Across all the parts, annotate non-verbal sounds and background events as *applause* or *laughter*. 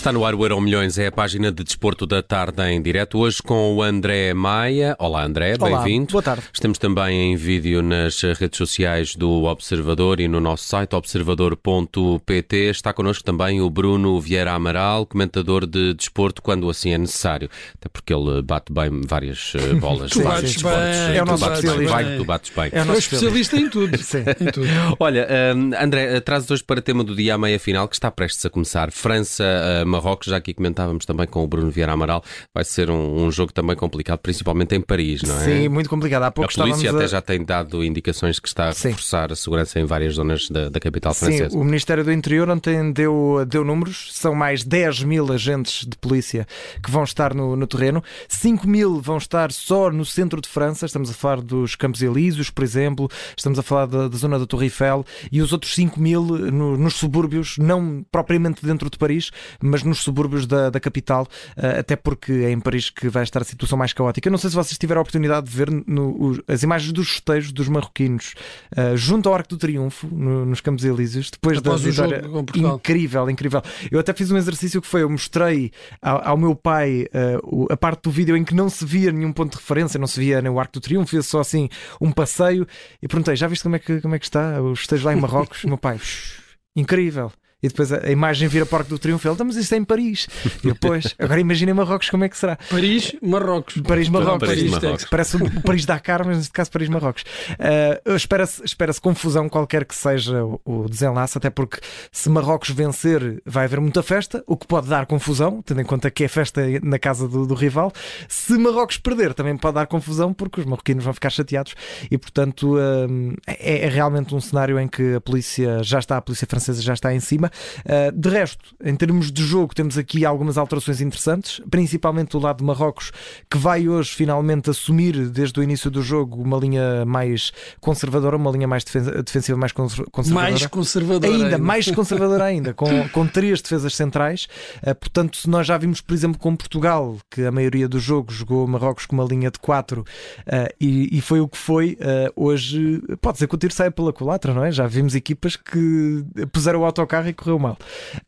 Está no ar o Euro Milhões, é a página de desporto da tarde em direto. Hoje com o André Maia. Olá, André, bem-vindo. Boa tarde. Estamos também em vídeo nas redes sociais do Observador e no nosso site observador.pt. Está connosco também o Bruno Vieira Amaral, comentador de desporto quando assim é necessário. Até porque ele bate bem várias eh, *laughs* bolas. Tu bates esportes. bem, é o nosso bates bem, especialista. que tu bates bem. É o nosso especialista em tudo. *laughs* Sim. Em tudo. Olha, hum, André, eh, trazes hoje para tema do dia a meia final que está prestes a começar. França-Marrocos, já aqui comentávamos também com o Bruno Vieira Amaral, vai ser um, um jogo também complicado, principalmente em Paris, não é? Sim, muito complicado. Há A pouco polícia estávamos até a... já tem dado indicações que está a Sim. reforçar a segurança em várias zonas da, da capital Sim, francesa. o Ministério do Interior ontem deu, deu números, são mais 10 mil agentes de polícia que vão estar no, no terreno, 5 mil vão estar só no centro de França, estamos a falar dos Campos Elíseos, por exemplo, estamos a falar da, da zona da Torre Eiffel, e os outros 5 mil no- nos subúrbios, não propriamente dentro de Paris, mas nos subúrbios da, da capital, eh, até porque é em Paris que vai estar a situação mais caótica. Eu não sei se vocês tiveram a oportunidade de ver no- as imagens dos festejos dos marroquinos eh, junto ao Arco do Triunfo, no- nos Campos Elíseos, depois Após da vitória. Incrível, incrível. Eu até fiz um exercício que foi: eu mostrei ao, ao meu pai o- a parte do vídeo em que não se via nenhum ponto de referência, não se via nem o Arco do Triunfo, via só assim um passeio. E perguntei: já viste como é que, como é que está os festejos lá em Marrocos? o meu pai, "Shhh, incrível. E depois a, imagem vira Arco do Triunfo. Ele, "Então, mas isso é em Paris. E eu, pois, *laughs* agora imagina em Marrocos como é que será. Paris, Marrocos. Paris, Marrocos. Paris, Paris, Marrocos. Parece o *laughs* Paris Dakar, mas neste caso Paris Marrocos. Uh, Espera-se espera confusão, qualquer que seja o, o desenlace, até porque se Marrocos vencer, vai haver muita festa, o que pode dar confusão, tendo em conta que é festa na casa do, do rival. Se Marrocos perder, também pode dar confusão, porque os marroquinos vão ficar chateados e, portanto, um, é, é realmente um cenário em que a polícia já está, a polícia francesa já está em cima. Uh, de resto, em termos de jogo, temos aqui algumas alterações interessantes, principalmente do lado de Marrocos, que vai hoje finalmente assumir, desde o início do jogo, uma linha mais conservadora, uma linha mais defen- defensiva mais conser- conservadora. Mais conservador. Ainda mais conservadora ainda, com, *laughs* com três defesas centrais. Uh, portanto, se nós já vimos, por exemplo, com Portugal, que a maioria do jogo jogou Marrocos com uma linha de quatro uh, e, e foi o que foi, hoje pode ser que o tiro saia pela culatra, não é? Já vimos equipas que puseram o autocarro e correu mal.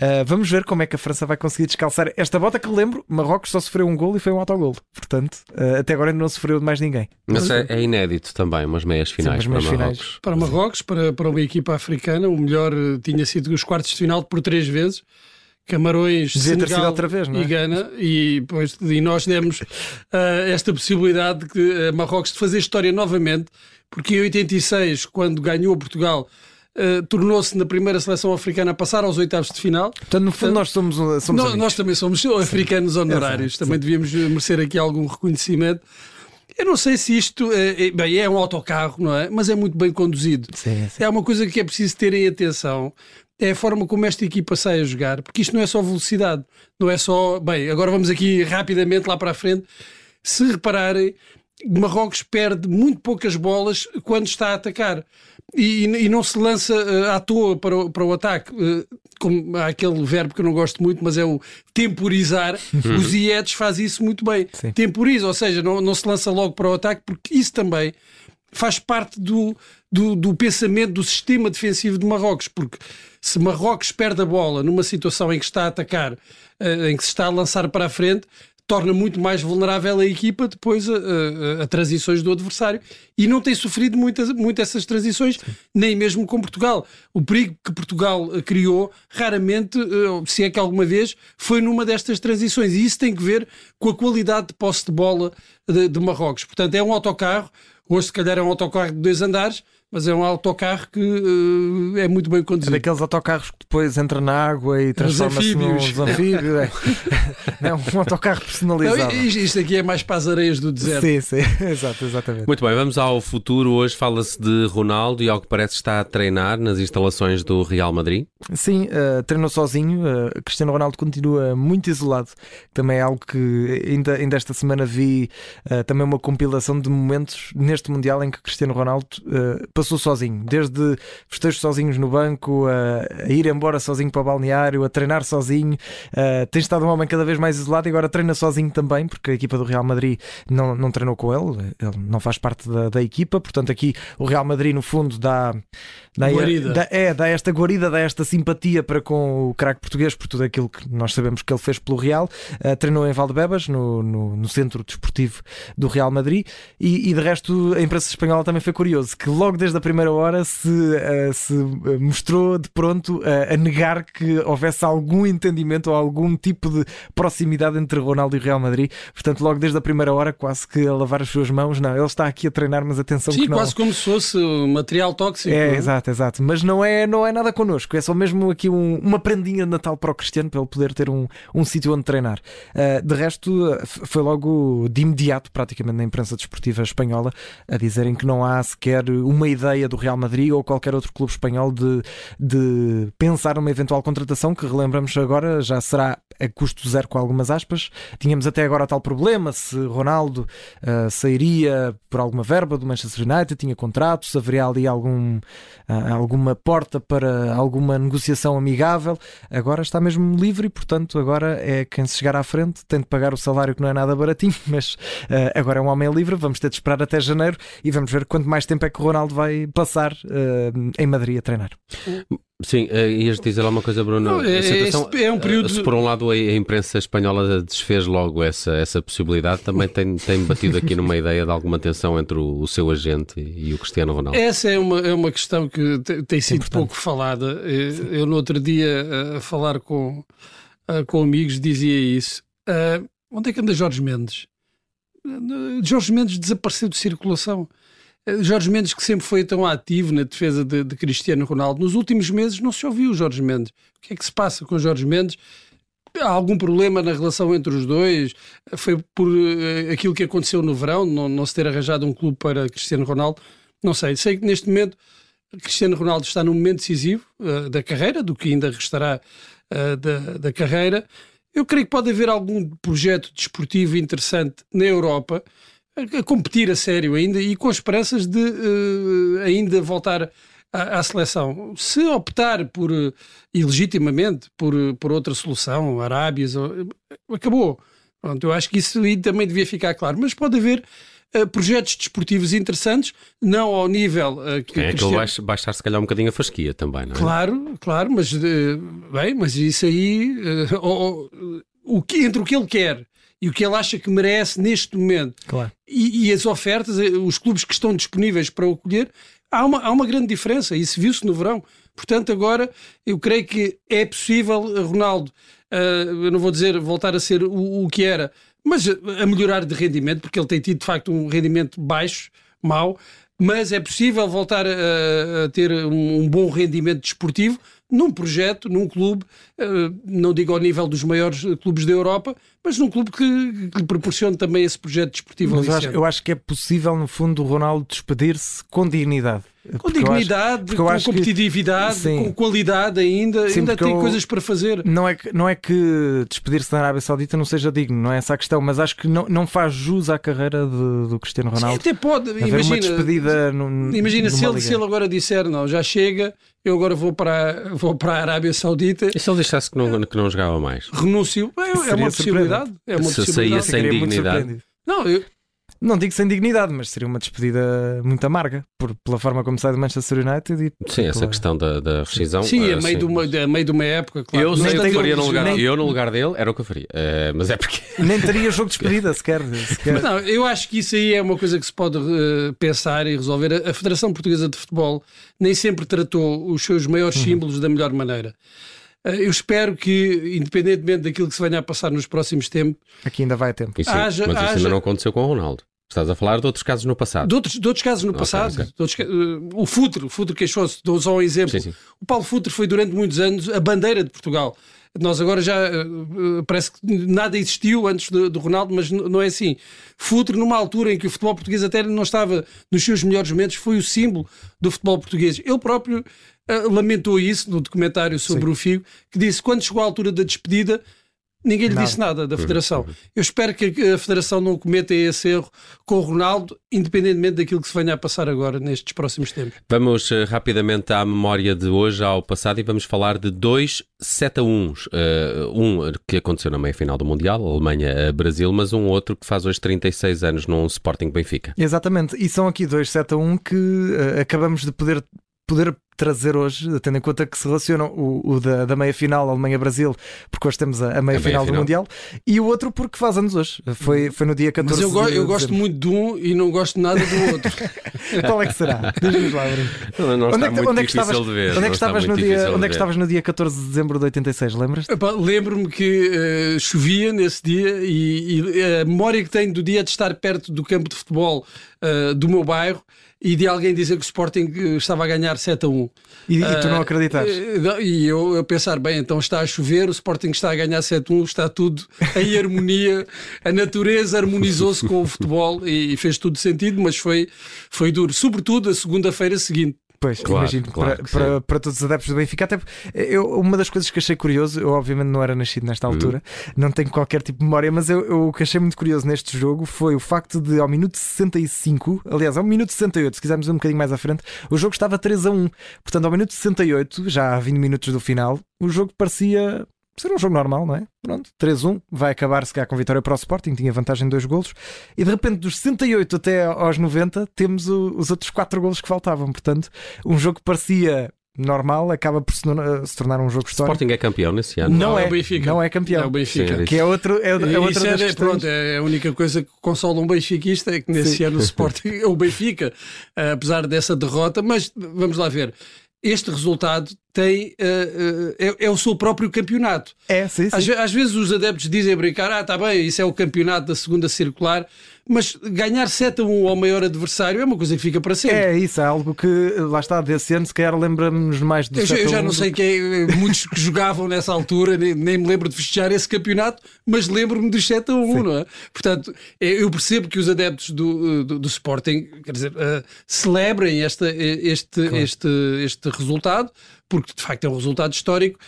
Uh, vamos ver como é que a França vai conseguir descalçar esta bota que lembro, Marrocos só sofreu um gol e foi um autogol. Portanto, uh, até agora ainda não sofreu de mais ninguém. Mas é, é inédito também, umas meias finais umas para Marrocos. finais. Para Marrocos, para, para uma equipa africana, o melhor eh, tinha sido os quartos de final por três vezes. Camarões, Devia ter sido Senegal outra vez, não é? e Gana, e, pois, e nós demos ah, esta possibilidade de que a Marrocos de fazer história novamente, porque em 86, quando ganhou Portugal, ah, tornou-se na primeira seleção africana a passar aos oitavos de final. Portanto, no fundo, nós somos, somos Nós, nós também somos africanos honorários, Exato, também devíamos merecer aqui algum reconhecimento. Eu não sei se isto é, é- bem, é um autocarro, não é? Mas é muito bem conduzido. Sim, sim. É uma coisa que é preciso terem atenção. É a forma como esta equipa sai a jogar, porque isto não é só velocidade, não é só. Bem, agora vamos aqui rapidamente lá para a frente. Se repararem, Marrocos perde muito poucas bolas quando está a atacar e, e não se lança eh, à toa para o, para o ataque. Eh, como há aquele verbo que eu não gosto muito, mas é o temporizar. *laughs* o Ziyech faz isso muito bem. Sim. Temporiza, ou seja, não, não se lança logo para o ataque, porque isso também faz parte do, do, do pensamento do sistema defensivo de Marrocos, porque se Marrocos perde a bola numa situação em que está a atacar, eh, em que se está a lançar para a frente, torna muito mais vulnerável a equipa depois a, a- a transições do adversário e não tem sofrido muitas, muito essas transições, nem mesmo com Portugal. O perigo que Portugal eh, criou, raramente, eh, se é que alguma vez, foi numa destas transições. E isso tem que ver com a qualidade de posse de bola de, de Marrocos. Portanto, é um autocarro, hoje se calhar é um autocarro de dois andares, mas é um autocarro que eh, é muito bem É conduzido. daqueles autocarros que depois entra na água e transforma-se num anfíbios. anfíbio. É. *laughs* é um autocarro Não, personalizado. isto isto aqui é mais para as areias do deserto. Sim, sim, *laughs* exato, exatamente. Muito bem, vamos ao futuro. Hoje fala-se de Ronaldo e, ao que parece, está a treinar nas instalações do Real Madrid. Sim, eh, treinou sozinho. eh, Cristiano Ronaldo continua muito isolado. Também é algo que ainda, ainda esta semana vi também uma compilação de momentos neste Mundial em que Cristiano Ronaldo passou sozinho, desde festejos sozinhos no banco, a, a, ir embora sozinho para o balneário, a treinar sozinho. Uh, tem estado um homem cada vez mais isolado e agora treina sozinho também, porque a equipa do Real Madrid não, não treinou com ele, ele não faz parte da, da equipa. Portanto, aqui o Real Madrid, no fundo, dá, dá, dá, é, dá esta guarida, dá esta simpatia para com o craque português por tudo aquilo que nós sabemos que ele fez pelo Real. Uh, treinou em Valdebebas, no, no, no, centro desportivo do Real Madrid, e, e, de resto a imprensa espanhola também foi curioso, que logo desde a primeira hora se, uh, se mostrou de pronto uh, a negar que houvesse algum entendimento ou algum tipo de proximidade entre Ronaldo e Real Madrid. Portanto, logo desde a primeira hora, quase que a lavar as suas mãos, não, ele está aqui a treinar, mas atenção Sim, que não. quase como se fosse material tóxico. É, exato, exato. Mas não é, não é nada connosco, é só mesmo aqui um, uma prendinha de Natal para o Cristiano para ele poder ter um, um sítio onde treinar. Uh, de resto, foi logo de imediato, praticamente na imprensa desportiva espanhola, a dizerem que não há sequer uma ideia do Real Madrid ou qualquer outro clube espanhol de, de pensar numa eventual contratação, que relembramos agora já será a custo zero com algumas aspas. Tínhamos até agora tal problema se Ronaldo uh, sairia por alguma verba do Manchester United, tinha contrato, se haveria ali algum, uh, alguma porta para alguma negociação amigável. Agora está mesmo livre e, portanto, agora é quem se chegar à frente tem de pagar o salário que não é nada baratinho, *laughs* mas uh, agora é um homem livre. Vamos ter de esperar até janeiro e vamos ver quanto mais tempo é que o Ronaldo vai passar em Madrid a treinar. Sim, uh, ias dizer alguma coisa, Bruno? Não, é, situação, é, um período. Se por um lado a, imprensa espanhola desfez logo essa, essa possibilidade, também tem, tem batido aqui numa ideia de alguma tensão entre o, o seu agente e o Cristiano Ronaldo. Essa é uma, é uma questão que tem sido Importante. pouco falada. Eh, eu, eu, no outro dia, a falar com, com amigos, dizia isso. Uh, onde é que anda Jorge Mendes? Jorge Mendes desapareceu de circulação. Eh, Jorge Mendes, que sempre foi tão ativo na defesa de, de, Cristiano Ronaldo, nos últimos meses não se ouviu Jorge Mendes. O que é que se passa com Jorge Mendes? Há algum problema na relação entre os dois? Foi por uh, aquilo que aconteceu no verão, não, não se ter arranjado um clube para Cristiano Ronaldo? Não sei. Sei que neste momento Cristiano Ronaldo está num momento decisivo uh, da carreira, do que ainda restará uh, da, da carreira. Eu creio que pode haver algum projeto desportivo interessante na Europa a competir a sério ainda e com esperanças de uh, ainda voltar à, à, seleção. Se optar por, uh, ilegitimamente, por, por outra solução, Arábias, acabou. Pronto, eu acho que isso aí também devia ficar claro. Mas pode haver Uh, projetos desportivos interessantes, não ao nível uh, que. É Cristiano... vai baixar se calhar um bocadinho a fasquia também, não é? Claro, claro, mas uh, bem, mas isso aí *laughs* o, o que, entre o que ele quer e o que ele acha que merece neste momento claro. e, e, as ofertas, eh, os clubes que estão disponíveis para o acolher, há uma, há uma grande diferença. Isso viu-se no verão. Portanto, agora eu creio que é possível eh, Ronaldo, uh, eu não vou dizer voltar a ser o, o, que era, mas a melhorar de rendimento, porque ele tem tido de facto um rendimento baixo, mau, mas é possível voltar a, a ter um, um bom rendimento desportivo num projeto, num clube, não digo ao nível dos maiores clubes da Europa, mas num clube que, que lhe proporcione também esse projeto desportivo mas eu acho, eu acho, que é possível, no fundo, o Ronaldo despedir-se com dignidade. Com dignidade, com competitividade, que, com qualidade ainda, sim, ainda tem eu, coisas para fazer. Não é que, não é que despedir-se da Arábia Saudita não seja digno, não é essa a questão, mas acho que não, não faz jus à carreira de, do Cristiano Ronaldo. Sim, até pode, Haver imagina, uma despedida num, imagina se ele, se ele agora disser, não, já chega, eu agora vou para, vou para a Arábia Saudita. E se ele dissesse que não, que não jogava mais? Renúncio, é, é uma possibilidade. É uma se saía sem dignidade. Não, eu, não digo sem dignidade, mas seria uma despedida muito amarga por, pela forma como sai do Manchester United. E, sim, essa questão da, da rescisão. Sim, a, meio de uma, a meio de uma época, claro. Eu, sei que faria no lugar, nem... eu no lugar dele era o que eu faria. Uh, mas é porque. *laughs* Nem teria jogo de despedida sequer. sequer. Mas não, eu acho que isso aí é uma coisa que se pode uh, pensar e resolver. A, a, Federação Portuguesa de Futebol nem sempre tratou os seus maiores uhum. símbolos da melhor maneira. Eh, eu espero que, independentemente daquilo que se venha a passar nos próximos tempos. Aqui ainda vai tempo. Isso, haja, mas isso haja... ainda não aconteceu com o Ronaldo. Estás a falar de outros casos no passado. De outros, de outros casos no okay, passado. Okay. Outros, uh, o Futre, o Futre queixou-se, dou só um exemplo. Sim, sim. O Paulo Futre foi durante muitos anos a bandeira de Portugal. Nós agora já uh, parece que nada existiu antes do, Ronaldo, mas não é assim. Futre, numa altura em que o futebol português até não estava nos seus melhores momentos, foi o símbolo do futebol português. Ele próprio uh, lamentou isso no documentário sobre Sim. o Figo, que disse quando chegou a altura da despedida Ninguém lhe Nada. disse nada da Federação. Eu espero que a Federação não cometa esse erro com o Ronaldo, independentemente daquilo que se venha a passar agora nestes próximos tempos. Vamos eh, rapidamente à memória de hoje, ao passado, e vamos falar de dois 7 a 1. um que aconteceu na meia-final do Mundial, Alemanha-Brasil, mas um outro que faz hoje 36 anos num Sporting Benfica. Exatamente, e são aqui dois 7 a 1 que uh, acabamos de poder, poder trazer hoje, tendo em conta que se relacionam o, o da, da meia-final Alemanha-Brasil, porque hoje temos a, a meia-final meia do Mundial, e o outro porque faz anos hoje. Foi, foi no dia 14 Mas eu, go de eu gosto muito de um e não gosto nada do outro. *laughs* Qual é que será? Diz-nos lá, Bruno. Não, não onde é que, onde é que estavas, ver, onde é que estavas no dia, onde é que estavas no dia 14 de dezembro de 86, lembras? Lembro-me que uh, chovia nesse dia e, e, a memória que tenho do dia de estar perto do campo de futebol uh, do meu bairro e de alguém dizer que o Sporting estava a ganhar 7 a 1. E, e tu não acreditaste? Uh, e eu a pensar, bem, então está a chover, o Sporting está a ganhar 7 a 1, está tudo em *laughs* harmonia, a natureza harmonizou-se com o futebol e, e fez tudo sentido, mas foi, foi duro, sobretudo a segunda-feira seguinte. Pois, claro, imagino, claro para, para, para, todos os adeptos do Benfica. Até eu, uma das coisas que achei curioso, eu obviamente não era nascido nesta altura, uhum. não tenho qualquer tipo de memória, mas eu, eu, o que achei muito curioso neste jogo foi o facto de, ao minuto 65, aliás, ao minuto 68, se quisermos um bocadinho mais à frente, o jogo estava 3 a 1. Portanto, ao minuto 68, já há 20 minutos do final, o jogo parecia ser um jogo normal, não é? Pronto, 3-1, vai acabar se calhar com vitória para o Sporting, tinha vantagem de dois golos, e de repente dos 68 até aos 90 temos o, os outros 4 golos que faltavam, portanto, um jogo que parecia normal acaba por se, se tornar um jogo histórico. Sporting é campeão nesse ano? Não, não é, é o Benfica. Não é campeão. É o Benfica. Sim, que é outro é, é outra das é, pronto, é a única coisa que consola um benfiquista é que nesse Sim. ano o Sporting é *laughs* o Benfica, apesar dessa derrota, mas vamos lá ver este resultado tem uh, uh, é, é, o seu próprio campeonato. É, sim, sim. Às, às, vezes os adeptos dizem a brincar, ah, está bem, isso é o campeonato da segunda circular, mas ganhar 7 a 1 ao maior adversário é uma coisa que fica para sempre. É isso, é algo que lá está desse ano, se calhar lembramos mais do Eu, eu já não sei quem, muitos que jogavam nessa altura, nem, nem, me lembro de festejar esse campeonato, mas lembro-me dos 7 a 1, sim. não é? Portanto, eu percebo que os adeptos do, do, do Sporting, quer dizer, uh, celebrem esta, este, claro. este, este resultado, porque de facto é um resultado histórico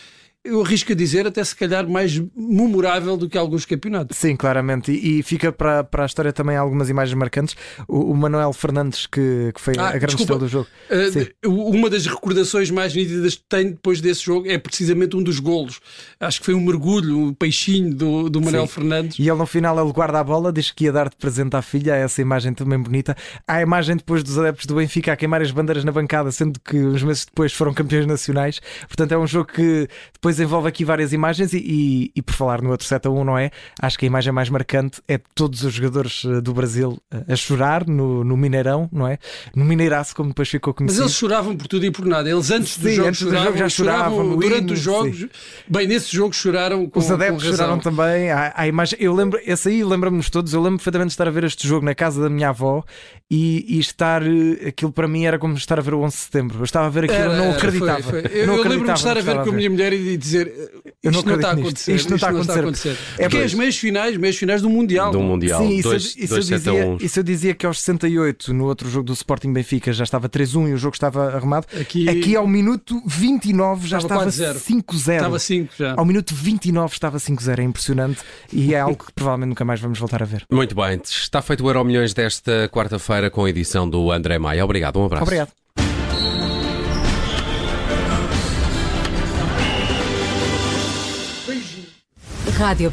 eu arrisco a dizer, até se calhar mais memorável do que alguns campeonatos. Sim, claramente. E, e fica para, para a história também algumas imagens marcantes. O, o Manuel Fernandes, que, que foi ah, a grande estrela do jogo. Uh, uma das recordações mais nítidas que tenho depois desse jogo é precisamente um dos golos. Acho que foi um mergulho, um peixinho do, do Manuel Sim. Fernandes. E ele no final ele guarda a bola, diz que ia dar de presente à filha, essa imagem também bonita. Há a imagem depois dos adeptos do Benfica a queimar as bandeiras na bancada, sendo que uns meses depois foram campeões nacionais. Portanto, é um jogo que depois envolve aqui várias imagens e, e, e, por falar no outro 7 a 1, não é? Acho que a imagem mais marcante é todos os jogadores do Brasil a chorar no, no Mineirão, não é? No Mineiraço, como depois ficou conhecido. Mas eles choravam por tudo e por nada. Eles antes do sim, jogo, antes choravam, do jogo já choravam, choravam durante hino, os jogos. Sim. Bem, nesse jogo choraram com Os adeptos com choraram também. Há, há imagem, eu lembro, esse aí lembra-nos todos. Eu lembro perfeitamente de estar a ver este jogo na casa da minha avó e, e estar aquilo para mim era como estar a ver o 11 de setembro. Eu estava a ver aquilo, era, não acreditava. Foi, foi. Eu, eu lembro-me de estar a ver com a minha mulher e dizer eu não isto não está a nisto. acontecer. Isto não está a acontecer. acontecer. É porque é as meias finais, meias finais do Mundial. Do Mundial. Sim, isso, dois, isso, dois eu dizia, isso eu dizia que aos 68, no outro jogo do Sporting Benfica, já estava 3-1 e o jogo estava arrumado. Aqui, Aqui ao minuto 29 já estava, estava 5-0. Estava 5 já. Ao minuto 29 estava 5-0. É impressionante e é algo que provavelmente nunca mais vamos voltar a ver. Muito bem. Está feito o Euro Milhões desta quarta-feira com a edição do André Maia. Obrigado. Um abraço. Obrigado. Rádio